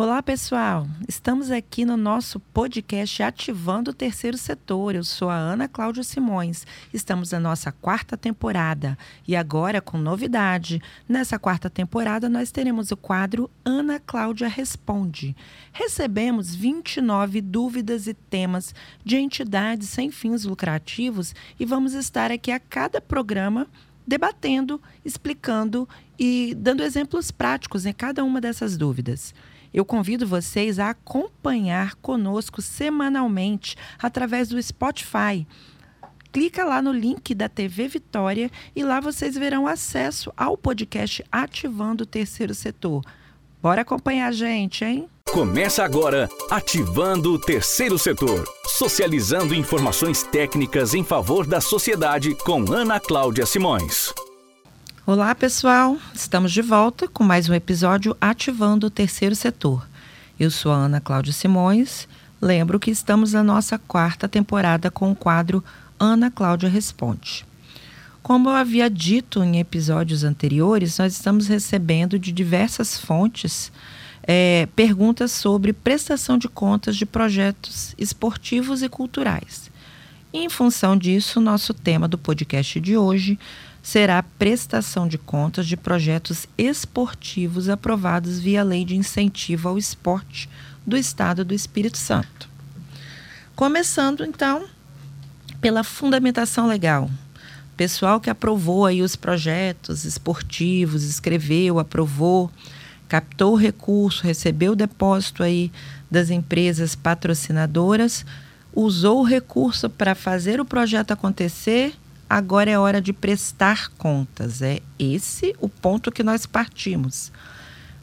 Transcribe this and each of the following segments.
Olá, pessoal! Estamos aqui no nosso podcast Ativando o Terceiro Setor. Eu sou a Ana Cláudia Simões. Estamos na nossa quarta temporada e agora com novidade. Nessa quarta temporada, nós teremos o quadro Ana Cláudia Responde. Recebemos 29 dúvidas e temas de entidades sem fins lucrativos e vamos estar aqui a cada programa debatendo, explicando e dando exemplos práticos em cada uma dessas dúvidas. Eu convido vocês a acompanhar conosco semanalmente através do Spotify. Clica lá no link da TV Vitória e lá vocês verão acesso ao podcast Ativando o Terceiro Setor. Bora acompanhar a gente, hein? Começa agora Ativando o Terceiro Setor, socializando informações técnicas em favor da sociedade com Ana Cláudia Simões. Olá, pessoal! Estamos de volta com mais um episódio Ativando o Terceiro Setor. Eu sou a Ana Cláudia Simões. Lembro que estamos na nossa quarta temporada com o quadro Ana Cláudia Responde. Como eu havia dito em episódios anteriores, nós estamos recebendo de diversas fontes é, perguntas sobre prestação de contas de projetos esportivos e culturais. E, em função disso, nosso tema do podcast de hoje será a prestação de contas de projetos esportivos aprovados via Lei de Incentivo ao Esporte do Estado do Espírito Santo. Começando, então, pela fundamentação legal. Pessoal que aprovou aí os projetos esportivos, escreveu, aprovou, captou o recurso, recebeu o depósito aí das empresas patrocinadoras, usou o recurso para fazer o projeto acontecer agora é hora de prestar contas. É esse o ponto que nós partimos.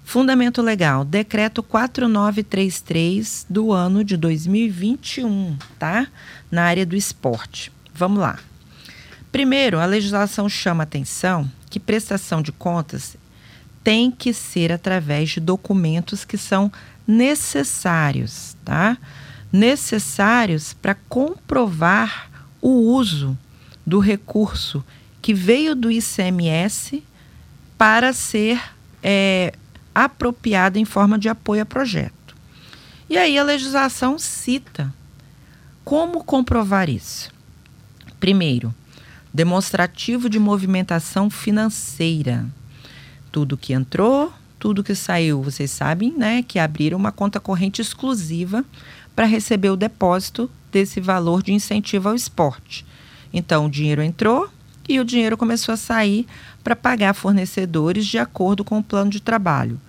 Fundamento legal, decreto 4933 do ano de 2021, tá? Na área do esporte. Vamos lá. Primeiro, a legislação chama atenção que prestação de contas tem que ser através de documentos que são necessários, tá? Necessários para comprovar o uso do recurso que veio do ICMS para ser é, apropriado em forma de apoio a projeto. E aí a legislação cita como comprovar isso. Primeiro, demonstrativo de movimentação financeira. Tudo que entrou, tudo que saiu, vocês sabem, né, que abriram uma conta corrente exclusiva para receber o depósito desse valor de incentivo ao esporte. Então, o dinheiro entrou e o dinheiro começou a sair para pagar fornecedores de acordo com o plano de trabalho.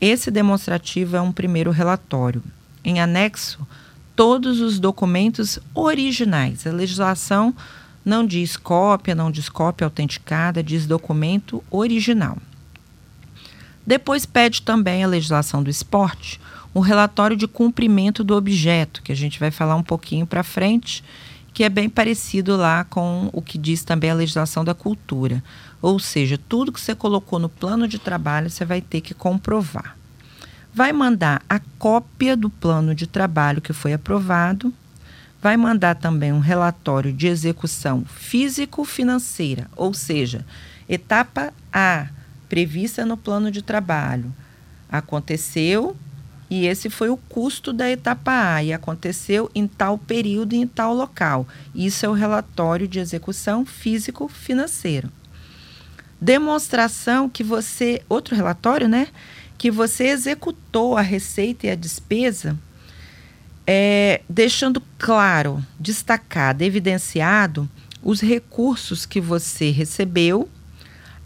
Esse demonstrativo é um primeiro relatório. Em anexo, todos os documentos originais. A legislação não diz cópia, não diz cópia autenticada, diz documento original. Depois pede também a legislação do esporte um relatório de cumprimento do objeto, que a gente vai falar um pouquinho para frente, que é bem parecido lá com o que diz também a legislação da cultura. Ou seja, tudo que você colocou no plano de trabalho você vai ter que comprovar. Vai mandar a cópia do plano de trabalho que foi aprovado, vai mandar também um relatório de execução físico-financeira, ou seja, etapa A, prevista no plano de trabalho, aconteceu, e esse foi o custo da etapa A e aconteceu em tal período e em tal local. Isso é o relatório de execução físico-financeiro. Demonstração que você, outro relatório, né? Que você executou a receita e a despesa, é, deixando claro, destacado, evidenciado os recursos que você recebeu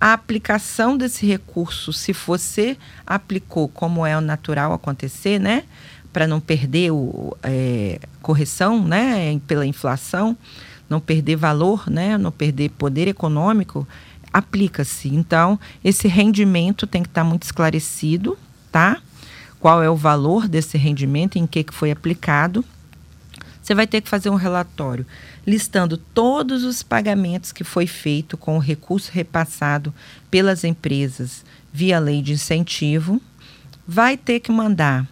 a aplicação desse recurso, se você aplicou como é o natural acontecer, né? Para não perder o é, correção, né? Pela inflação, não perder valor, né? Não perder poder econômico, aplica-se. Então, esse rendimento tem que estar tá muito esclarecido, tá? Qual é o valor desse rendimento, em que, que foi aplicado. Você vai ter que fazer um relatório listando todos os pagamentos que foi feito com o recurso repassado pelas empresas via lei de incentivo, vai ter que mandar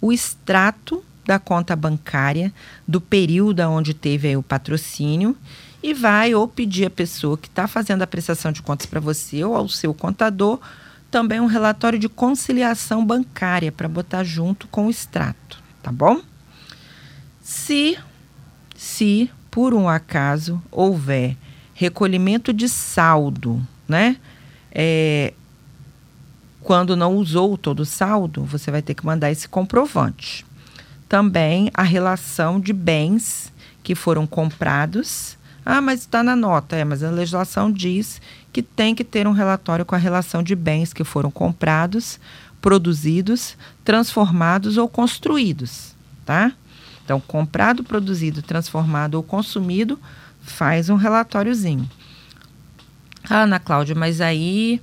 o extrato da conta bancária do período onde teve o patrocínio e vai ou pedir à pessoa que está fazendo a prestação de contas para você ou ao seu contador também um relatório de conciliação bancária para botar junto com o extrato, tá bom? Se, se por um acaso houver recolhimento de saldo, né? É, quando não usou todo o saldo, você vai ter que mandar esse comprovante. Também a relação de bens que foram comprados. Ah, mas está na nota. É, mas a legislação diz que tem que ter um relatório com a relação de bens que foram comprados, produzidos, transformados ou construídos, tá? Então, comprado, produzido, transformado ou consumido, faz um relatóriozinho. Ah, Ana Cláudia, mas aí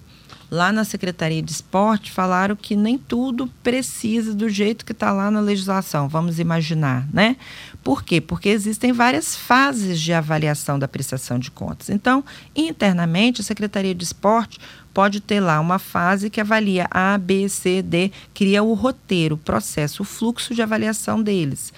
lá na Secretaria de Esporte falaram que nem tudo precisa do jeito que está lá na legislação, vamos imaginar, né? Por quê? Porque existem várias fases de avaliação da prestação de contas. Então, internamente, a Secretaria de Esporte pode ter lá uma fase que avalia A, B, C, D, cria o roteiro, o processo, o fluxo de avaliação deles.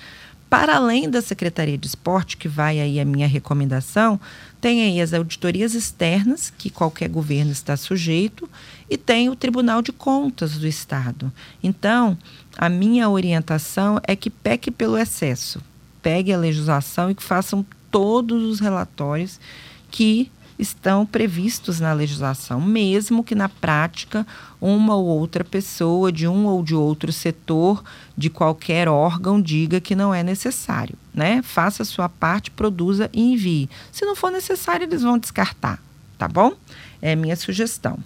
Para além da Secretaria de Esporte, que vai aí a minha recomendação, tem aí as auditorias externas, que qualquer governo está sujeito, e tem o Tribunal de Contas do Estado. Então, a minha orientação é que peque pelo excesso. Pegue a legislação e que façam todos os relatórios que estão previstos na legislação, mesmo que na prática uma ou outra pessoa de um ou de outro setor de qualquer órgão diga que não é necessário, né? Faça a sua parte, produza e envie. Se não for necessário, eles vão descartar, tá bom? É minha sugestão.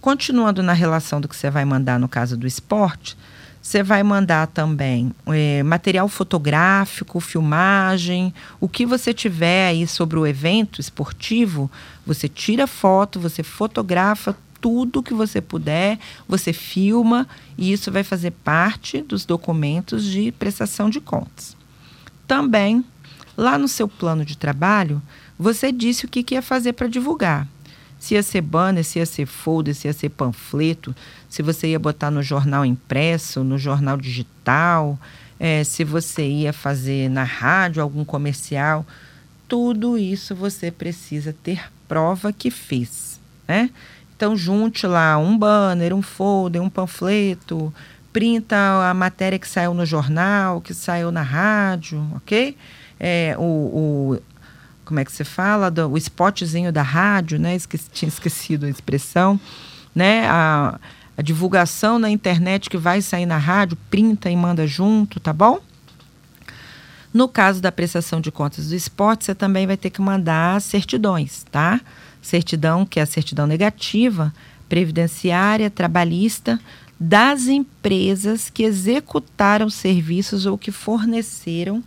Continuando na relação do que você vai mandar no caso do esporte, você vai mandar também é, material fotográfico, filmagem, o que você tiver aí sobre o evento esportivo, você tira foto, você fotografa tudo que você puder, você filma e isso vai fazer parte dos documentos de prestação de contas. Também, lá no seu plano de trabalho, você disse o que, que ia fazer para divulgar se ia ser banner, se ia ser folder, se ia ser panfleto, se você ia botar no jornal impresso, no jornal digital, é, se você ia fazer na rádio algum comercial. Tudo isso você precisa ter prova que fez. Né? Então, junte lá um banner, um folder, um panfleto, printa a matéria que saiu no jornal, que saiu na rádio, ok? É, o, o como é que se fala, do, o spotzinho da rádio, né? Esqueci, tinha esquecido a expressão, né? A, a divulgação na internet que vai sair na rádio, printa e manda junto, tá bom? No caso da prestação de contas do esporte, você também vai ter que mandar certidões, tá? Certidão, que é a certidão negativa, previdenciária, trabalhista, das empresas que executaram serviços ou que forneceram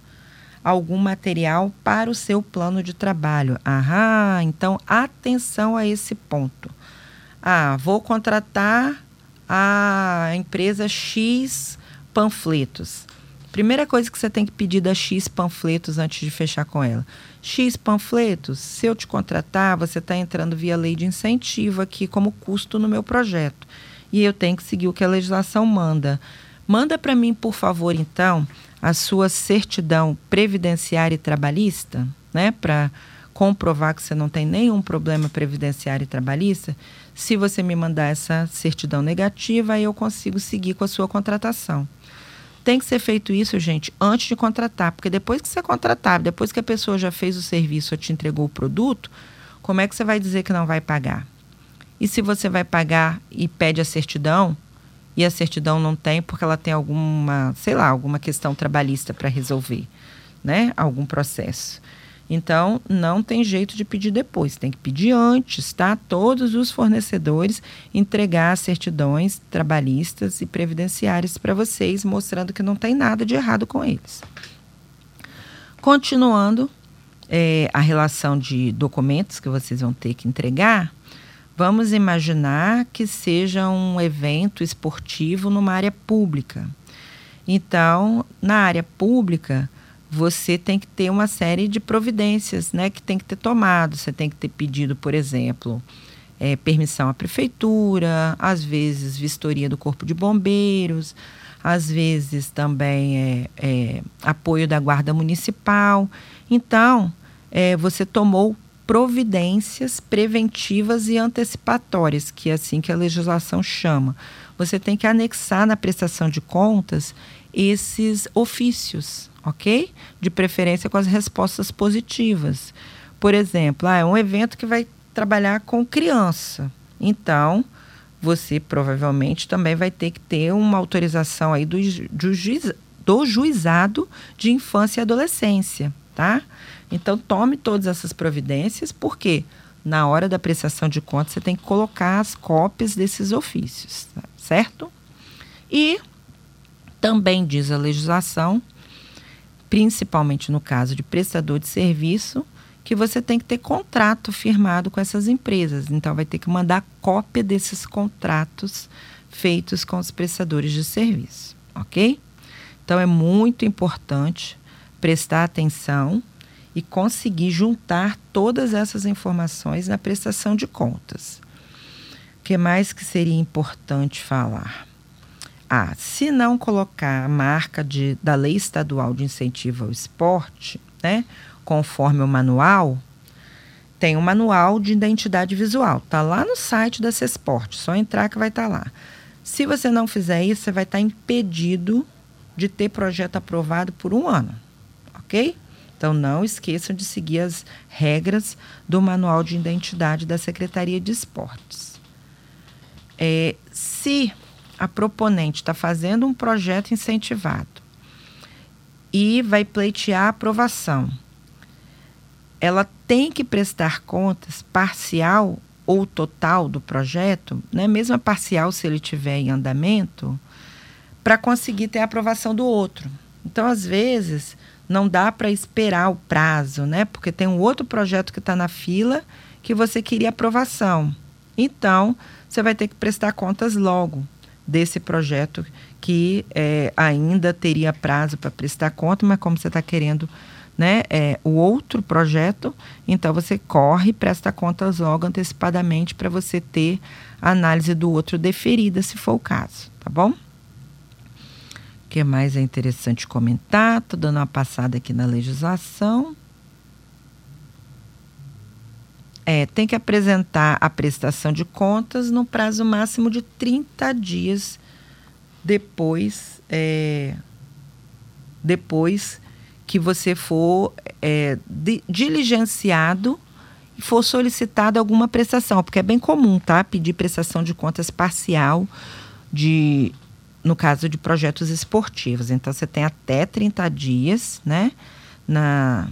algum material para o seu plano de trabalho. Ah, então atenção a esse ponto. Ah, vou contratar a empresa X panfletos. Primeira coisa que você tem que pedir da X panfletos antes de fechar com ela. X panfletos, se eu te contratar, você está entrando via lei de incentivo aqui como custo no meu projeto. E eu tenho que seguir o que a legislação manda. Manda para mim, por favor, então, a sua certidão previdenciária e trabalhista, né, para comprovar que você não tem nenhum problema previdenciário e trabalhista, se você me mandar essa certidão negativa, aí eu consigo seguir com a sua contratação. Tem que ser feito isso, gente, antes de contratar, porque depois que você contratar, depois que a pessoa já fez o serviço te entregou o produto, como é que você vai dizer que não vai pagar? E se você vai pagar e pede a certidão, e a certidão não tem porque ela tem alguma, sei lá, alguma questão trabalhista para resolver, né? Algum processo. Então, não tem jeito de pedir depois, tem que pedir antes, tá? Todos os fornecedores entregar certidões trabalhistas e previdenciárias para vocês, mostrando que não tem nada de errado com eles. Continuando é, a relação de documentos que vocês vão ter que entregar, Vamos imaginar que seja um evento esportivo numa área pública. Então, na área pública, você tem que ter uma série de providências né, que tem que ter tomado. Você tem que ter pedido, por exemplo, é, permissão à prefeitura, às vezes vistoria do Corpo de Bombeiros, às vezes também é, é, apoio da Guarda Municipal. Então, é, você tomou providências preventivas e antecipatórias, que é assim que a legislação chama. Você tem que anexar na prestação de contas esses ofícios, ok? De preferência com as respostas positivas. Por exemplo, ah, é um evento que vai trabalhar com criança. Então, você provavelmente também vai ter que ter uma autorização aí do, do, juiz, do juizado de infância e adolescência, tá? Então, tome todas essas providências, porque na hora da prestação de contas você tem que colocar as cópias desses ofícios, tá? certo? E também diz a legislação, principalmente no caso de prestador de serviço, que você tem que ter contrato firmado com essas empresas. Então, vai ter que mandar cópia desses contratos feitos com os prestadores de serviço, ok? Então, é muito importante prestar atenção e conseguir juntar todas essas informações na prestação de contas. O que mais que seria importante falar? Ah, se não colocar a marca de, da Lei Estadual de Incentivo ao Esporte, né, conforme o manual, tem um manual de identidade visual. Está lá no site da CESPORT, só entrar que vai estar tá lá. Se você não fizer isso, você vai estar tá impedido de ter projeto aprovado por um ano, ok? Então não esqueçam de seguir as regras do manual de identidade da Secretaria de Esportes. É, se a proponente está fazendo um projeto incentivado e vai pleitear a aprovação, ela tem que prestar contas parcial ou total do projeto, né, mesmo a parcial se ele tiver em andamento, para conseguir ter a aprovação do outro. Então, às vezes, não dá para esperar o prazo, né? Porque tem um outro projeto que está na fila que você queria aprovação. Então, você vai ter que prestar contas logo desse projeto que é, ainda teria prazo para prestar conta, mas como você está querendo né, é, o outro projeto, então você corre e presta contas logo antecipadamente para você ter a análise do outro deferida, se for o caso, tá bom? Que mais é interessante comentar? Estou dando uma passada aqui na legislação. É, tem que apresentar a prestação de contas no prazo máximo de 30 dias depois, é, depois que você for é, diligenciado e for solicitada alguma prestação, porque é bem comum, tá? Pedir prestação de contas parcial de no caso de projetos esportivos. Então você tem até 30 dias, né? Na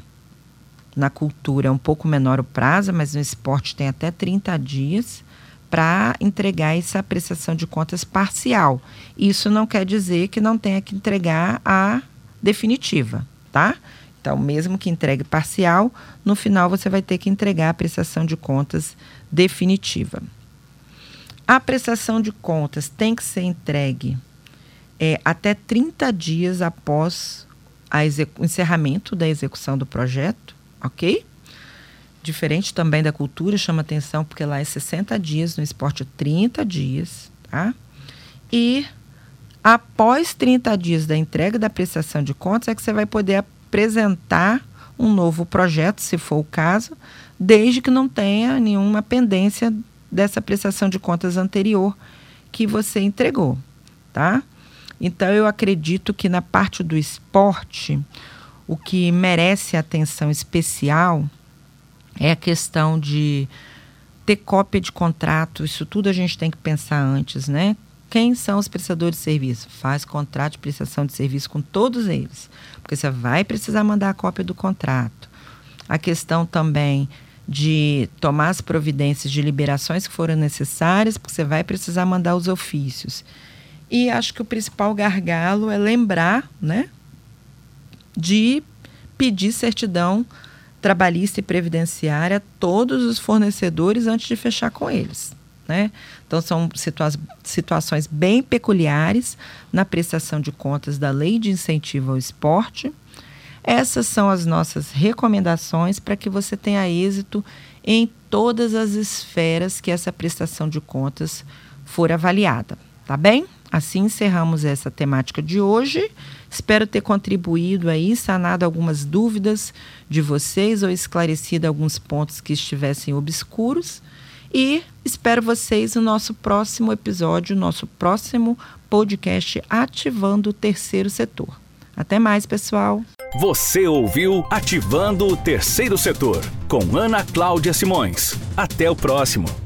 na cultura é um pouco menor o prazo, mas no esporte tem até 30 dias para entregar essa prestação de contas parcial. Isso não quer dizer que não tenha que entregar a definitiva, tá? Então, mesmo que entregue parcial, no final você vai ter que entregar a prestação de contas definitiva. A prestação de contas tem que ser entregue é, até 30 dias após o encerramento da execução do projeto ok? Diferente também da cultura, chama atenção porque lá é 60 dias, no esporte 30 dias, tá? E após 30 dias da entrega da prestação de contas é que você vai poder apresentar um novo projeto, se for o caso, desde que não tenha nenhuma pendência dessa prestação de contas anterior que você entregou, tá? Então eu acredito que na parte do esporte, o que merece atenção especial é a questão de ter cópia de contrato, isso tudo a gente tem que pensar antes, né? Quem são os prestadores de serviço? Faz contrato de prestação de serviço com todos eles, porque você vai precisar mandar a cópia do contrato. A questão também de tomar as providências de liberações que foram necessárias, porque você vai precisar mandar os ofícios. E acho que o principal gargalo é lembrar, né, de pedir certidão trabalhista e previdenciária a todos os fornecedores antes de fechar com eles. Né? Então, são situa situações bem peculiares na prestação de contas da Lei de Incentivo ao Esporte. Essas são as nossas recomendações para que você tenha êxito em todas as esferas que essa prestação de contas for avaliada. Tá bem? Assim encerramos essa temática de hoje. Espero ter contribuído aí, sanado algumas dúvidas de vocês ou esclarecido alguns pontos que estivessem obscuros. E espero vocês no nosso próximo episódio, nosso próximo podcast Ativando o Terceiro Setor. Até mais, pessoal. Você ouviu Ativando o Terceiro Setor com Ana Cláudia Simões. Até o próximo.